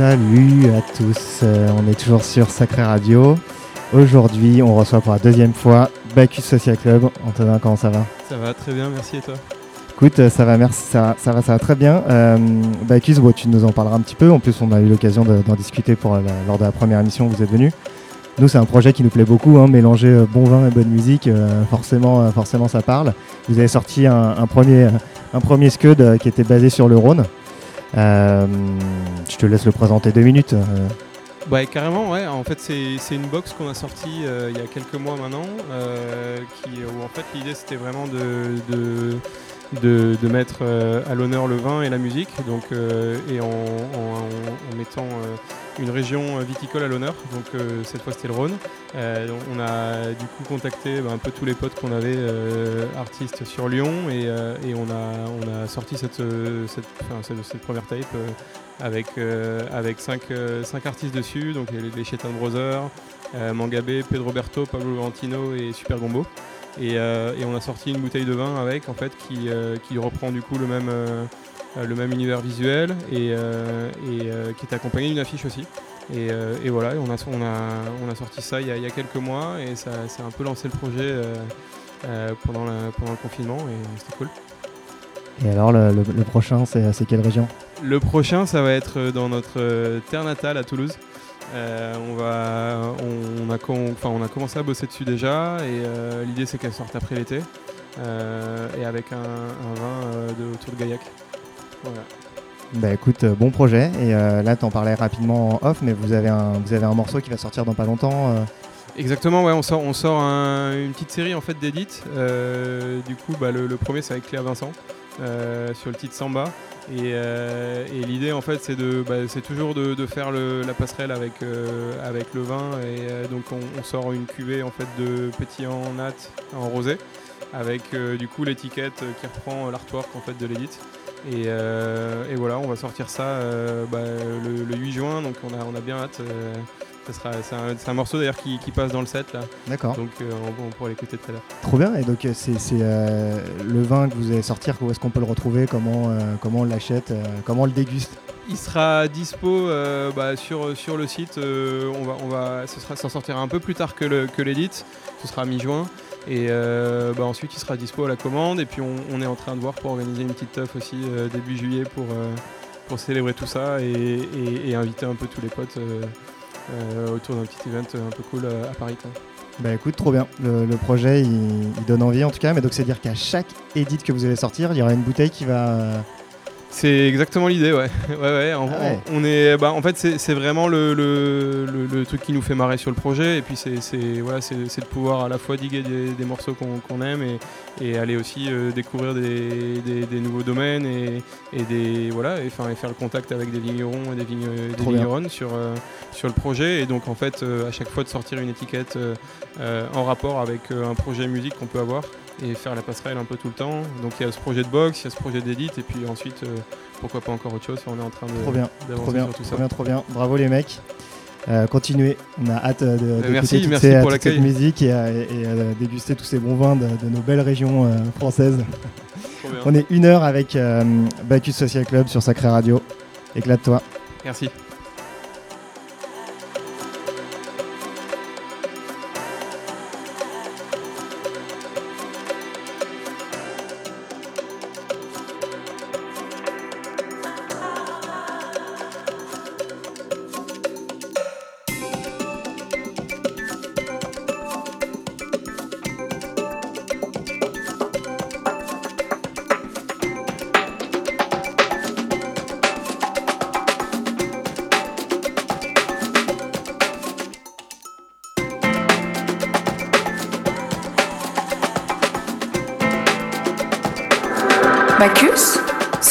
Salut à tous, euh, on est toujours sur Sacré Radio. Aujourd'hui, on reçoit pour la deuxième fois Bacchus Social Club. Antonin, comment ça va? Ça va très bien, merci et toi? Écoute, euh, ça va, merci, ça, ça va, ça va très bien. Euh, Bacchus, bon, tu nous en parleras un petit peu. En plus, on a eu l'occasion de- d'en discuter pour la- lors de la première émission où vous êtes venu. Nous, c'est un projet qui nous plaît beaucoup, hein, mélanger bon vin et bonne musique, euh, forcément, forcément, ça parle. Vous avez sorti un, un premier, un premier scud qui était basé sur le Rhône. Euh, je te laisse le présenter deux minutes. Ouais, carrément, ouais. En fait, c'est une box qu'on a sortie euh, il y a quelques mois maintenant, euh, où en fait l'idée c'était vraiment de, de, de, mettre à l'honneur le vin et la musique, donc, et en, en- mettant une région viticole à l'honneur. Donc euh, cette fois c'était le Rhône. Euh, on a du coup contacté bah, un peu tous les potes qu'on avait euh, artistes sur Lyon et, euh, on, a, sorti cette, euh, première tape euh, avec, euh, cinq, euh, artistes dessus, donc les, les Chetan Brothers, euh, Mangabé, Pedro Roberto, Pablo Valentino et Super Gombo. Et, euh, on a sorti une bouteille de vin avec en fait qui, euh, reprend du coup le même, euh, euh, le même univers visuel et, euh, et, euh, qui est accompagné d'une affiche aussi. Et, euh, et voilà, on, a, on, a, on a sorti ça il y a, il y a quelques mois et ça, ça a un peu lancé le projet euh, euh, pendant, la- pendant le confinement et c'était cool. Et alors, le, le- le prochain, c'est quelle région? Le prochain, ça va être dans notre euh, terre natale à Toulouse. Euh, on, va, on, a, com- enfin, on a commencé à bosser dessus déjà et euh, l'idée c'est qu'elle sorte après l'été euh, et avec un, un vin euh, de, autour de Gaillac. Voilà. Bah écoute, euh, bon projet. Et euh, là, t'en parlais rapidement en off, mais vous avez, un, vous avez un morceau qui va sortir dans pas longtemps. euh. Exactement, ouais, on sort, on sort un- une petite série en fait d'édits. Euh, du coup, bah, le, le premier c'est avec Claire Vincent sur le titre Samba. Et, et l'idée en fait c'est de, bah, c'est toujours de, de faire le- la passerelle avec, avec le vin. Et donc on, on sort une cuvée en fait de pétillant nat en rosé avec du coup l'étiquette qui reprend l'artwork en fait de l'édit. Et, euh, et voilà, on va sortir ça euh, bah, le, le 8 juin, donc on a, on a bien hâte. euh, ça sera, c'est, un, c'est un morceau d'ailleurs qui, qui passe dans le set là, D'accord. donc euh, on, on pourra l'écouter tout à l'heure. Trop bien. Et donc, c'est c'est, euh, le vin que vous allez sortir. Où est-ce qu'on peut le retrouver Comment, euh, comment on l'achète Comment on le déguste? Il sera dispo bah, sur, sur le site. on va, on va, ce sera, ça sortira un peu plus tard que, le, que l'édit. Ce sera mi-juin. Et euh, bah, ensuite, il sera dispo à la commande. Et puis, on, est en train de voir pour organiser une petite teuf aussi euh, début juillet pour, euh, pour célébrer tout ça et, inviter un peu tous les potes autour d'un petit event un peu cool à Paris. Bah écoute, trop bien. Le, le projet, il, il donne envie en tout cas. Mais donc, c'est-à-dire qu'à chaque edit que vous allez sortir, il y aura une bouteille qui va. C'est exactement l'idée, ouais. ouais, ouais. En, Ah ouais. on est, bah, en fait, c'est vraiment le, le, le- le truc qui nous fait marrer sur le projet. Et puis, c'est voilà, de pouvoir à la fois diguer des, des morceaux qu'on aime et, et aller aussi euh, découvrir des, des- des nouveaux domaines et, et des, voilà, et, faire le contact avec des vignerons et des, vigne- vigneronnes sur, euh, sur le projet. Et donc, en fait, euh, à chaque fois de sortir une étiquette en rapport avec un projet musique qu'on peut avoir et faire la passerelle un peu tout le temps. Donc il y a ce projet de box, il y a ce projet d'édit et puis ensuite euh, pourquoi pas encore autre chose. On est en train de Trop bien. Trop bien, sur tout trop ça. bien, trop bien. Bravo les mecs. Euh, continuez. On a hâte euh, de, d'écouter merci, toutes merci ces- pour cette musique et, et, euh, déguster tous ces bons vins de, de nos belles régions euh, françaises. On est une heure avec Bacchus Social Club sur Sacré Radio. Éclate-toi. Merci.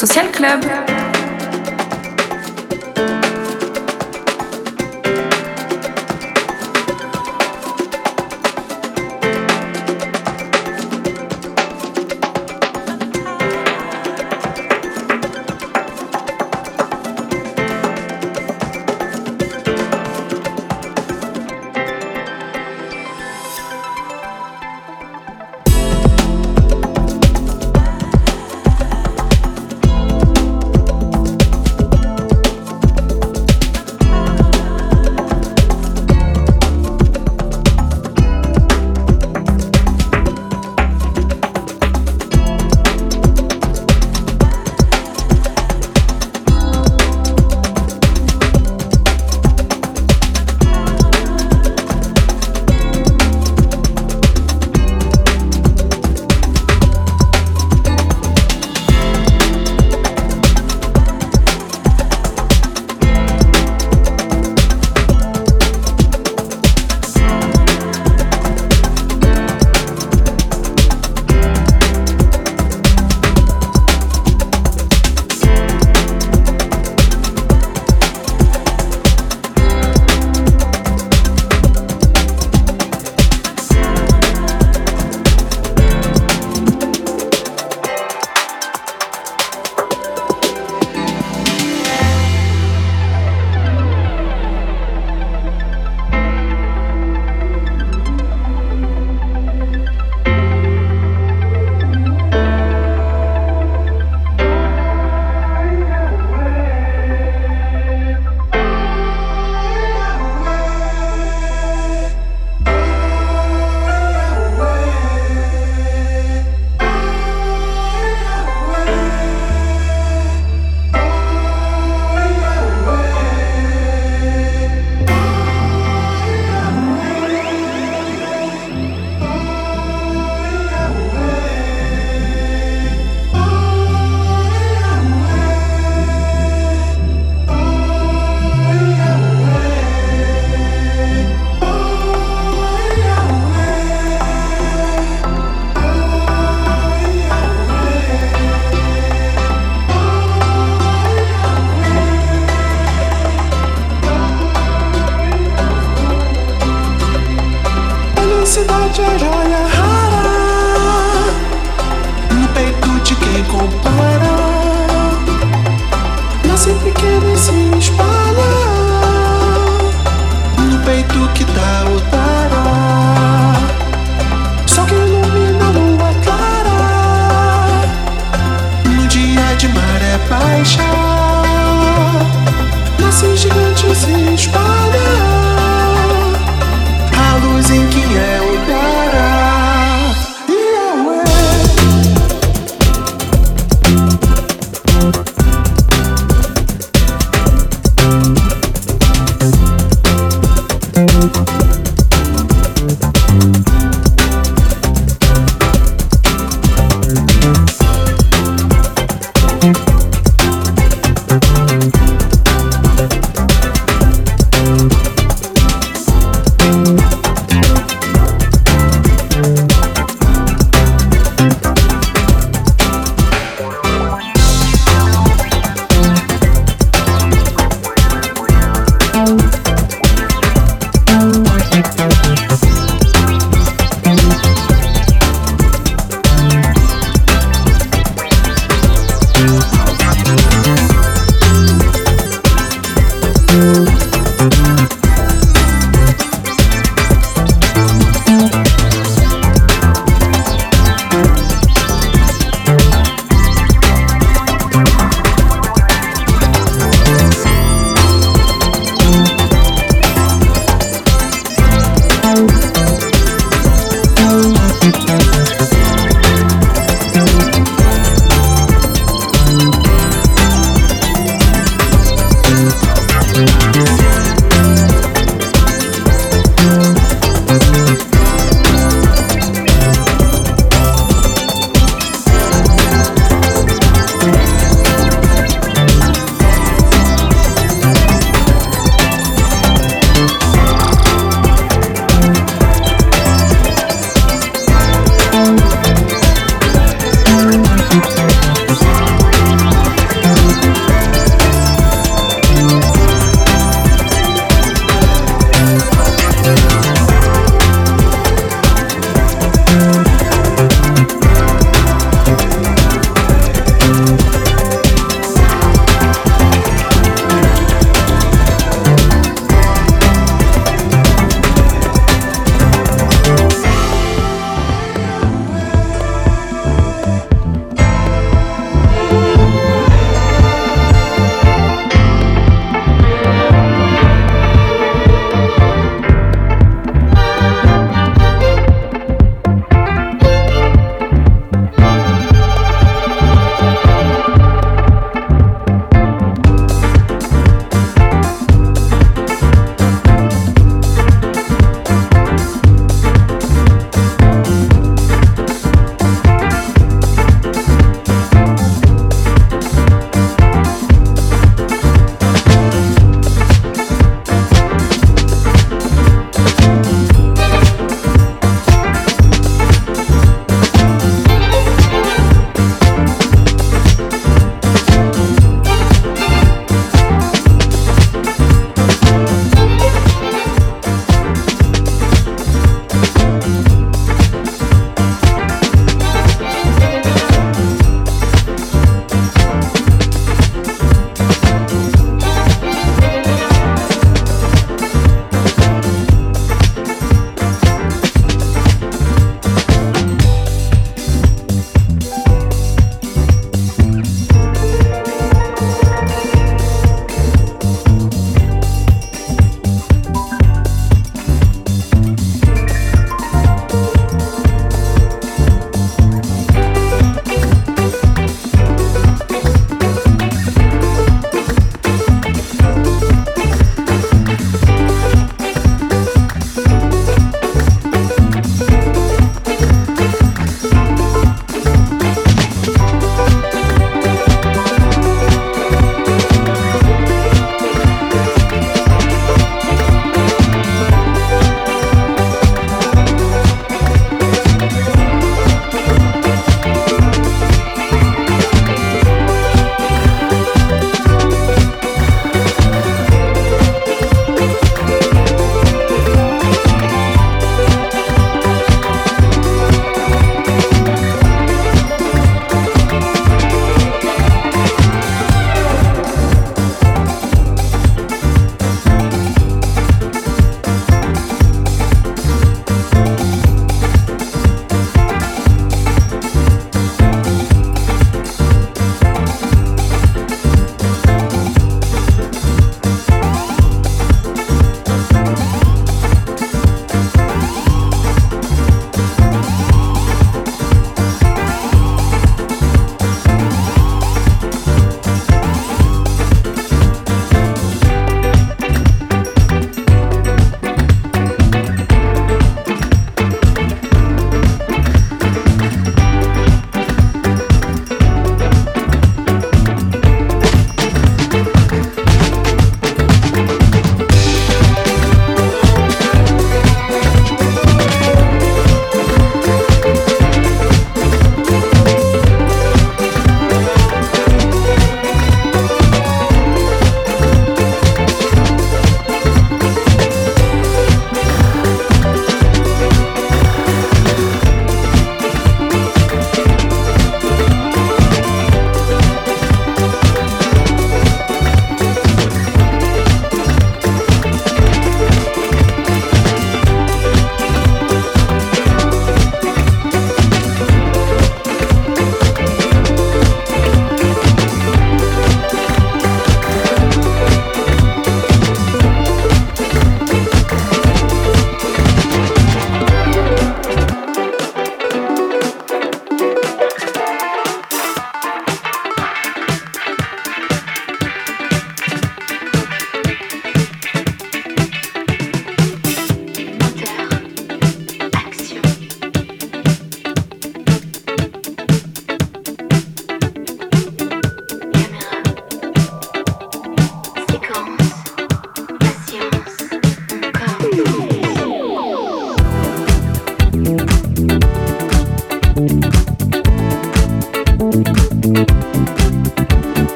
Social Club.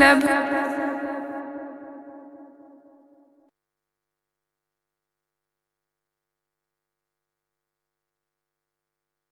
Club.